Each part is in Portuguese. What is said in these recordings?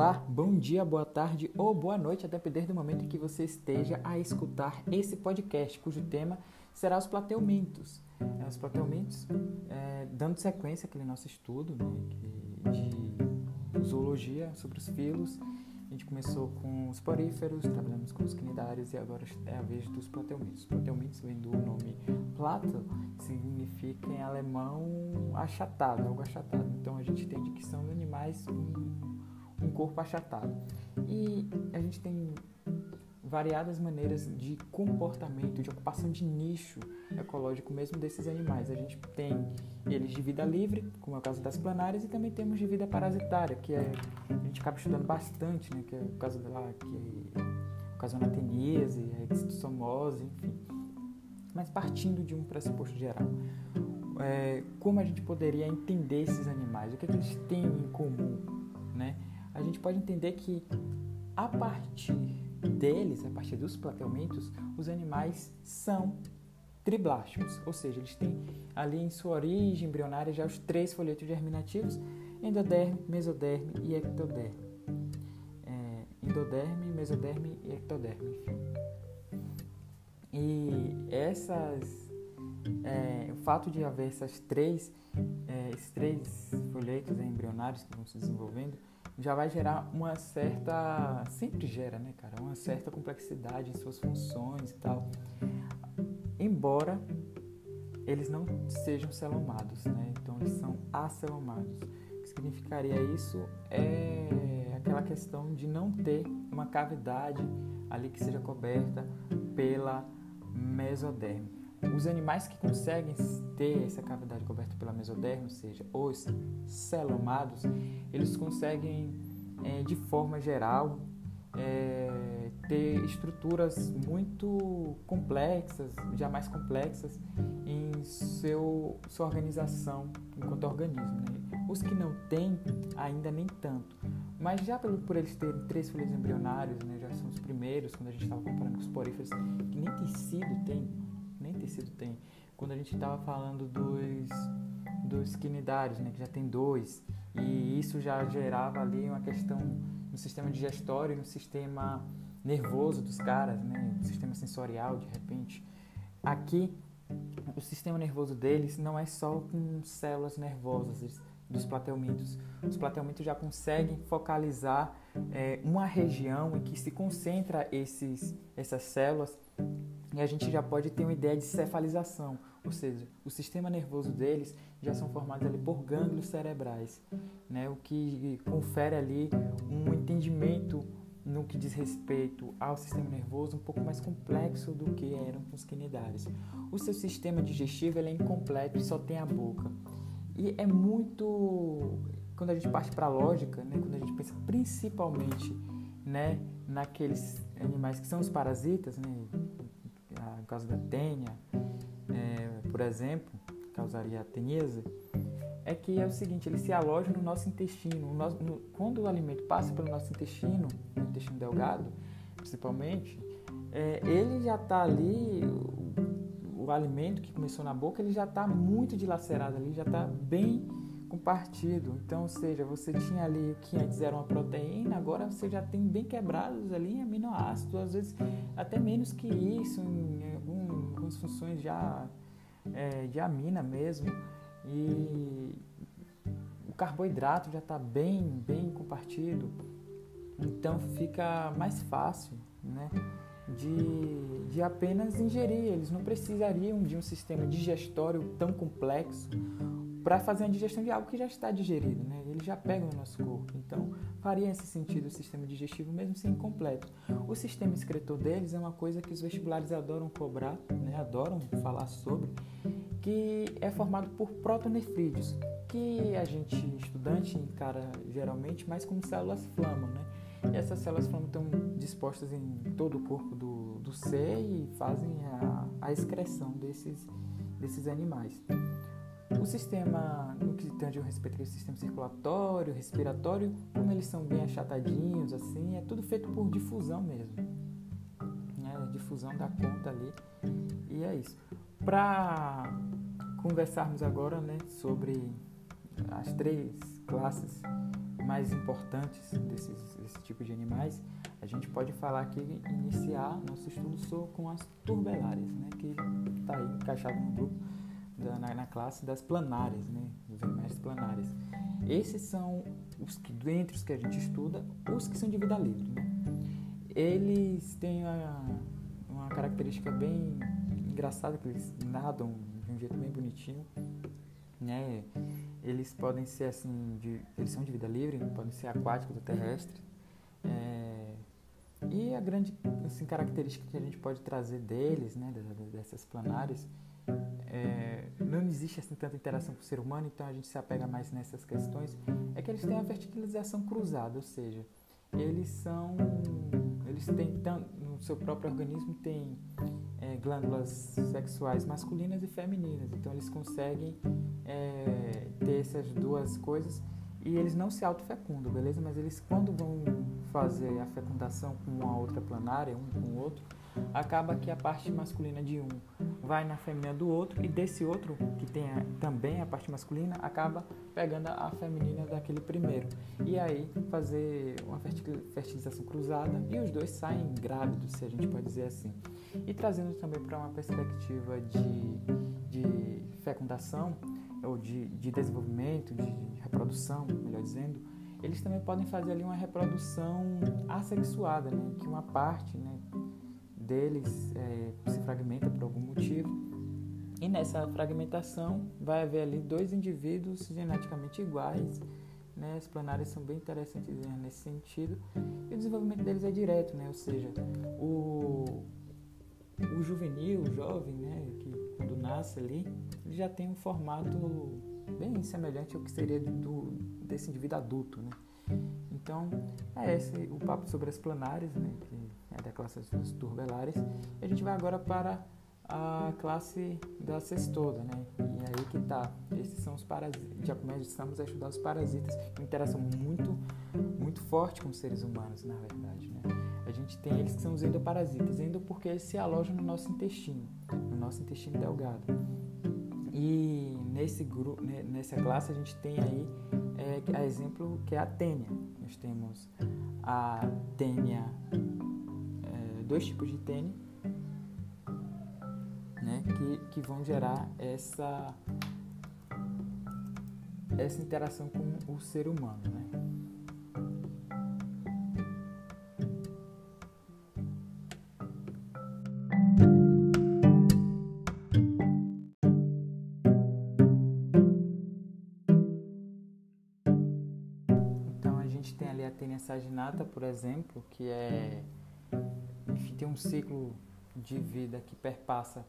Olá, bom dia, boa tarde ou boa noite, a depender do momento em que você esteja a escutar esse podcast, cujo tema será os plateumintos. É, os plateumintos, é, dando sequência àquele nosso estudo né, de zoologia sobre os filos. A gente começou com os poríferos, trabalhamos com os quinidários e agora é a vez dos plateumintos. Os plateumintos vem do nome plato, que significa em alemão achatado, algo achatado. Então a gente entende que são animais um corpo achatado. E a gente tem variadas maneiras de comportamento, de ocupação de nicho ecológico mesmo desses animais. A gente tem eles de vida livre, como é o caso das planárias, e também temos de vida parasitária, que é, a gente acaba estudando bastante, né, que é o caso da que é o caso da anateniese, a existosomose, enfim. Mas partindo de um pressuposto geral, é, como a gente poderia entender esses animais? O que, é que eles têm em comum, né? A gente pode entender que a partir deles, a partir dos plateumintos, os animais são triblásticos, ou seja, eles têm ali em sua origem embrionária já os três folhetos germinativos, endoderme, mesoderme e ectoderme. É, endoderme, mesoderme e ectoderme, enfim. E essas, é, o fato de haver essas três, é, esses três folhetos embrionários que vão se desenvolvendo, já vai gerar uma certa. Sempre gera, né, cara? Uma certa complexidade em suas funções e tal. Embora eles não sejam celomados, né? Então eles são acelomados. O que significaria isso é aquela questão de não ter uma cavidade ali que seja coberta pela mesoderme. Os animais que conseguem ter essa cavidade coberta pela mesoderma, ou seja, os celomados, eles conseguem, é, de forma geral, é, ter estruturas muito complexas, já mais complexas, em seu, sua organização enquanto organismo. Né? Os que não têm, ainda nem tanto. Mas já por, por eles terem três folhas embrionários, né, já são os primeiros, quando a gente estava comparando com os poríferos, que nem tecido tem, nem tecido tem. Quando a gente estava falando dos, dos quinidários, né, que já tem dois, e isso já gerava ali uma questão no sistema digestório, no sistema nervoso dos caras, né, no sistema sensorial, de repente. Aqui, o sistema nervoso deles não é só com células nervosas dos plateumintos. Os plateumintos já conseguem focalizar é, uma região em que se concentra esses, essas células e a gente já pode ter uma ideia de cefalização, ou seja, o sistema nervoso deles já são formados ali por gânglios cerebrais, né, o que confere ali um entendimento no que diz respeito ao sistema nervoso um pouco mais complexo do que eram os quinidários. O seu sistema digestivo é incompleto e só tem a boca. E é muito quando a gente parte para a lógica, né, quando a gente pensa principalmente, né, naqueles animais que são os parasitas, né, no caso da tênia, é, por exemplo, causaria a teníase, é que é o seguinte, ele se aloja no nosso intestino. No no, quando o alimento passa pelo nosso intestino, no intestino delgado, principalmente, é, ele já está ali, o, o, alimento que começou na boca, ele já está muito dilacerado ali, já está bem compartido. Então, ou seja, você tinha ali o que antes era uma proteína, agora você já tem bem quebrados ali aminoácidos, às vezes até menos que isso, em algumas funções já é, de amina mesmo. E o carboidrato já está bem, bem compartido. Então fica mais fácil, né? De, de apenas ingerir, eles não precisariam de um sistema digestório tão complexo para fazer a digestão de algo que já está digerido, né? Ele já pega no nosso corpo. Então, faria esse sentido o sistema digestivo mesmo sem incompleto. O sistema excretor deles é uma coisa que os vestibulares adoram cobrar, né? Adoram falar sobre, que é formado por protonefrídeos, que a gente estudante encara geralmente mais como células flama, né? E essas células flama estão dispostas em todo o corpo do, do ser e fazem a, a excreção desses, desses animais. O sistema, no que tange o respeito ao sistema circulatório, respiratório, como eles são bem achatadinhos, assim, é tudo feito por difusão mesmo. Né? Difusão da conta ali. E é isso. Para conversarmos agora né, sobre as três classes mais importantes desses, desse tipo de animais, a gente pode falar aqui, iniciar nosso estudo com as turbelárias, né, que está aí encaixado no grupo, da, na, na, classe das planárias, né, dos animais planários. Esses são os que, dentre os que a gente estuda, os que são de vida livre. Né? Eles têm uma, uma característica bem engraçada, que eles nadam de um jeito bem bonitinho, né? Eles podem ser assim, de, eles são de vida livre, podem ser aquáticos ou terrestres. É, e a grande assim, característica que a gente pode trazer deles, né, dessas planárias, é, não existe assim, tanta interação com o ser humano, então a gente se apega mais nessas questões, é que eles têm a fertilização cruzada, ou seja, eles são, eles têm no seu próprio organismo tem é, glândulas sexuais masculinas e femininas, então eles conseguem é, ter essas duas coisas e eles não se autofecundam, beleza? Mas eles quando vão fazer a fecundação com uma outra planária, um com o outro, acaba que a parte masculina de um vai na feminina do outro e desse outro, que tem a, também a parte masculina, acaba pegando a feminina daquele primeiro. E aí fazer uma fertilização cruzada e os dois saem grávidos, se a gente pode dizer assim. E trazendo também para uma perspectiva de, de fecundação, ou de, de desenvolvimento, de, reprodução, melhor dizendo, eles também podem fazer ali uma reprodução assexuada, né? que uma parte né, deles é, se fragmenta por algum motivo. E nessa fragmentação vai haver ali dois indivíduos geneticamente iguais. Né? As planárias são bem interessantes nesse sentido. E o desenvolvimento deles é direto, né? ou seja, o, o juvenil, o jovem, né? que quando nasce ali, ele já tem um formato bem semelhante ao que seria do, desse indivíduo adulto. Né? Então, é esse o papo sobre as planárias, né? que da classe dos turbelares. E a gente vai agora para a classe da cestoda, né? E aí que tá. Esses são os parasitas. Já começamos a estudar os parasitas, uma interação muito, muito forte com os seres humanos, na verdade, né? A gente tem eles que são os endoparasitas, endo porque eles se alojam no nosso intestino, no nosso intestino delgado. E nesse grupo, nessa classe a gente tem aí é, a exemplo que é a tênia. Nós temos a tênia dois tipos de tênis né, que, que vão gerar essa, essa interação com o ser humano. Né? Então a gente tem ali a tênia saginata, por exemplo, que é tem um ciclo de vida que perpassa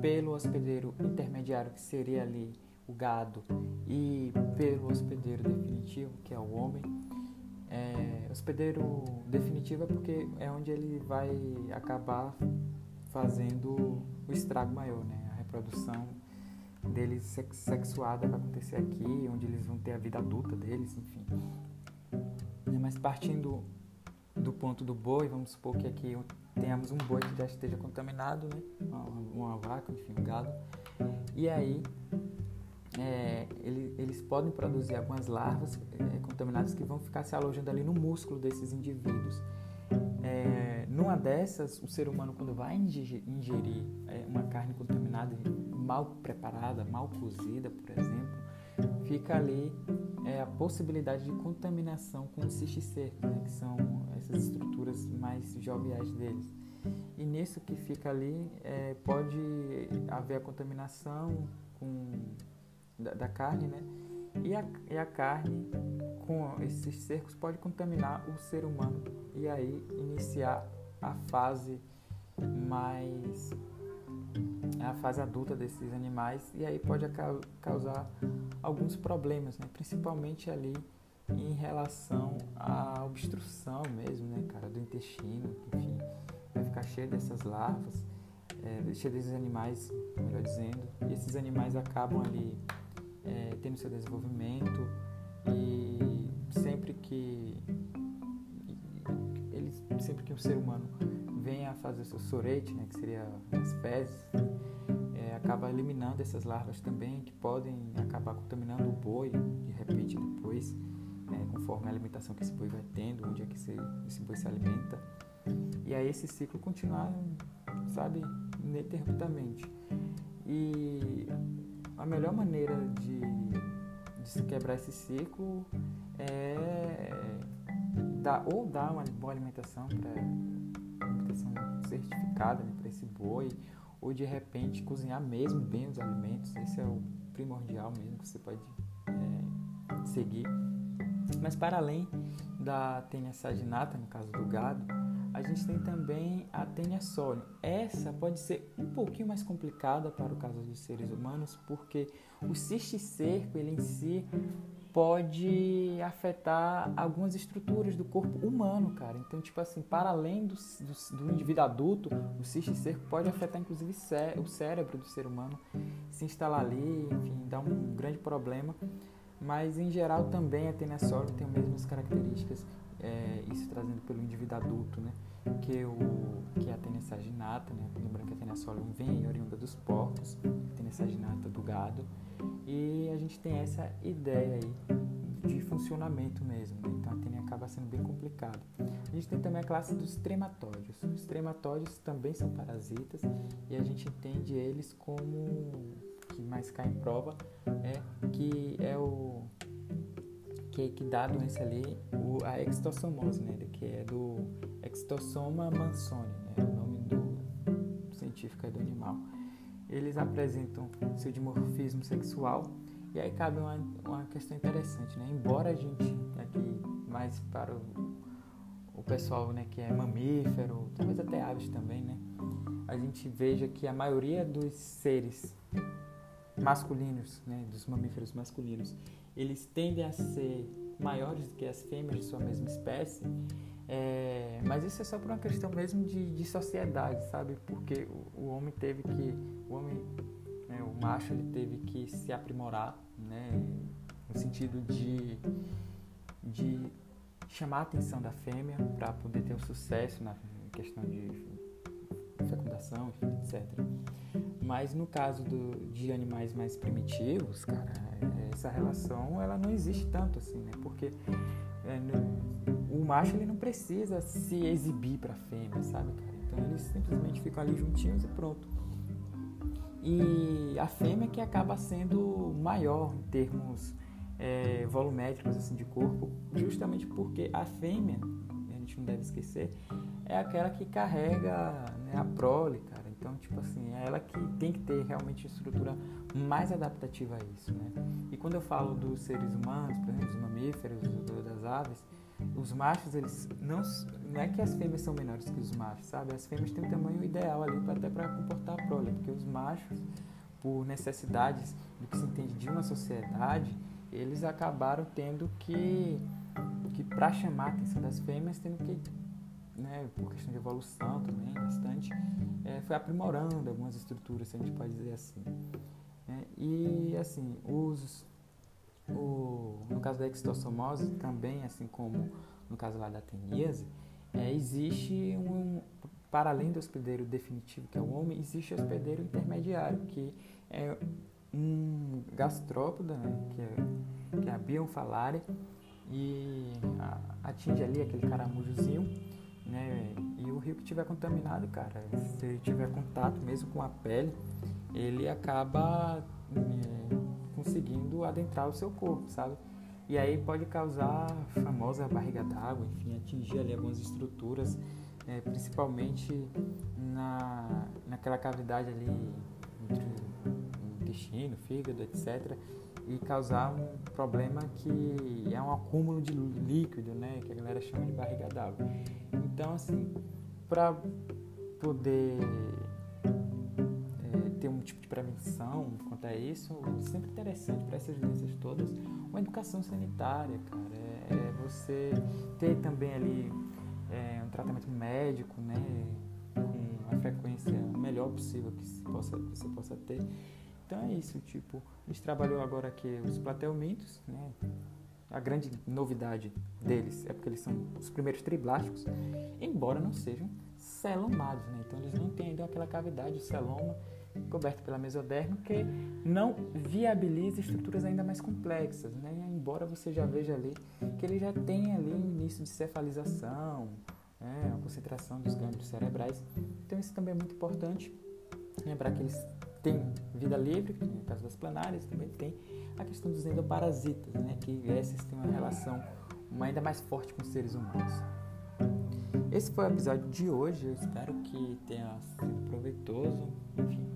pelo hospedeiro intermediário, que seria ali o gado, e pelo hospedeiro definitivo, que é o homem. É, hospedeiro definitivo é porque é onde ele vai acabar fazendo o estrago maior, né? A reprodução deles sexuada vai acontecer aqui, onde eles vão ter a vida adulta deles, enfim. Mas partindo do ponto do boi, vamos supor que aqui tenhamos um boi que já esteja contaminado, né? uma, uma vaca, enfim, um gado, e aí é, ele, eles podem produzir algumas larvas é, contaminadas que vão ficar se alojando ali no músculo desses indivíduos. É, numa dessas, o ser humano, quando vai ingerir, é, uma carne contaminada, mal preparada, mal cozida, por exemplo, fica ali é, a possibilidade de contaminação com os cisticercos, né, que são essas estruturas mais joviais deles. E nisso que fica ali, é, pode haver a contaminação com, da, da carne, né? E a, e a carne com esses cercos pode contaminar o ser humano e aí iniciar a fase mais é a fase adulta desses animais e aí pode causar alguns problemas, né? principalmente ali em relação à obstrução mesmo, né, cara, do intestino, enfim, vai ficar cheio dessas larvas, é, cheio desses animais, melhor dizendo, e esses animais acabam ali é, tendo seu desenvolvimento e sempre que eles, sempre que o ser humano venha a fazer seu sorete, né, que seria as fezes, acaba eliminando essas larvas também, que podem acabar contaminando o boi, de repente depois, né, conforme a alimentação que esse boi vai tendo, onde é que esse, esse boi se alimenta. E aí esse ciclo continuar, sabe, ininterruptamente. E a melhor maneira de, de se quebrar esse ciclo é dar, ou dar uma boa alimentação para alimentação certificada né, para esse boi, ou de repente cozinhar mesmo bem os alimentos. Esse é o primordial mesmo que você pode é, seguir. Mas para além da tênia saginata, no caso do gado, a gente tem também a tênia soli. Essa pode ser um pouquinho mais complicada para o caso dos seres humanos, porque o cisticerco ele em si pode afetar algumas estruturas do corpo humano, cara. Então, tipo assim, para além do, do, do indivíduo adulto, o cisticerco pode afetar inclusive o cérebro do ser humano, se instalar ali, enfim, dar um grande problema. Mas em geral também a soli tem as mesmas características é, isso trazendo pelo indivíduo adulto, né? Que, o, que é a tênia saginata, né? Lembrando que a tênia solium vem oriunda dos porcos, a tênia saginata do gado. E a gente tem essa ideia aí de funcionamento mesmo, né? Então a tênia acaba sendo bem complicado. A gente tem também a classe dos trematóides. Os trematóides também são parasitas e a gente entende eles como que mais cai em prova é que é o que, que dá a doença ali, o, a extossomose, né, que é do Extossoma mansoni, né, o nome do científico é do animal. Eles apresentam seu dimorfismo sexual e aí cabe uma, uma questão interessante, né? Embora a gente aqui mais para o, o pessoal, né, que é mamífero, talvez até aves também, né? A gente veja que a maioria dos seres masculinos, né, dos mamíferos masculinos, eles tendem a ser maiores do que as fêmeas de sua mesma espécie, é, mas isso é só por uma questão mesmo de, de sociedade, sabe? Porque o, o, homem teve que, o homem, né, o macho, ele teve que se aprimorar, né, no sentido de, de chamar a atenção da fêmea para poder ter um sucesso na questão de fecundação, etc. Mas no caso do, de animais mais primitivos, cara, essa relação ela não existe tanto assim, né? Porque é, no, o macho ele não precisa se exibir para a fêmea, sabe, cara? Então eles simplesmente ficam ali juntinhos e pronto. E a fêmea que acaba sendo maior em termos é, volumétricos assim de corpo, justamente porque a fêmea, a gente não deve esquecer, é aquela que carrega né, a prole, cara. Então, tipo assim, é ela que tem que ter realmente estrutura mais adaptativa a isso, né? E quando eu falo dos seres humanos, por exemplo, dos mamíferos, das aves, os machos, eles não, não é que as fêmeas são menores que os machos, sabe? As fêmeas têm um tamanho ideal ali até para comportar a prole, porque os machos, por necessidades do que se entende de uma sociedade, eles acabaram tendo que, que para chamar a atenção das fêmeas, tendo que né, por questão de evolução também, bastante, é, foi aprimorando algumas estruturas, se a gente pode dizer assim. É, e, assim, os, o, no caso da extossomose, também, assim como no caso lá da teníase, é, existe um, para além do hospedeiro definitivo, que é o homem, existe o hospedeiro intermediário, que é um gastrópoda, né, que, é, que é a bionfalária, e atinge ali aquele caramujozinho, né? E o rio que tiver contaminado, cara, se ele tiver contato mesmo com a pele, ele acaba é, conseguindo adentrar o seu corpo, sabe? E aí pode causar a famosa barriga d'água, enfim, atingir ali algumas estruturas, é, principalmente na, naquela cavidade ali entre intestino, fígado, etc e causar um problema que é um acúmulo de líquido, né, que a galera chama de barriga d'água. Então, assim, para poder é, ter um tipo de prevenção quanto a isso, é sempre interessante para essas doenças todas, uma educação sanitária, cara, é, é você ter também ali é, um tratamento médico, né, com a frequência melhor possível que você possa, que você possa ter então é isso, tipo, a gente trabalhou agora aqui os platelmintos, né? A grande novidade deles é porque eles são os primeiros triblásticos, embora não sejam celomados, né? Então eles não têm ainda aquela cavidade de celoma coberto pela mesoderma, que não viabiliza estruturas ainda mais complexas, né? Embora você já veja ali que ele já tem ali início de cefalização, né? a concentração dos gânglios cerebrais. Então isso também é muito importante, lembrar que eles têm vida livre, no caso das planárias, também tem a questão dos endoparasitas, né? Que esses têm uma relação ainda mais forte com os seres humanos. Esse foi o episódio de hoje. Eu espero que tenha sido proveitoso. Enfim.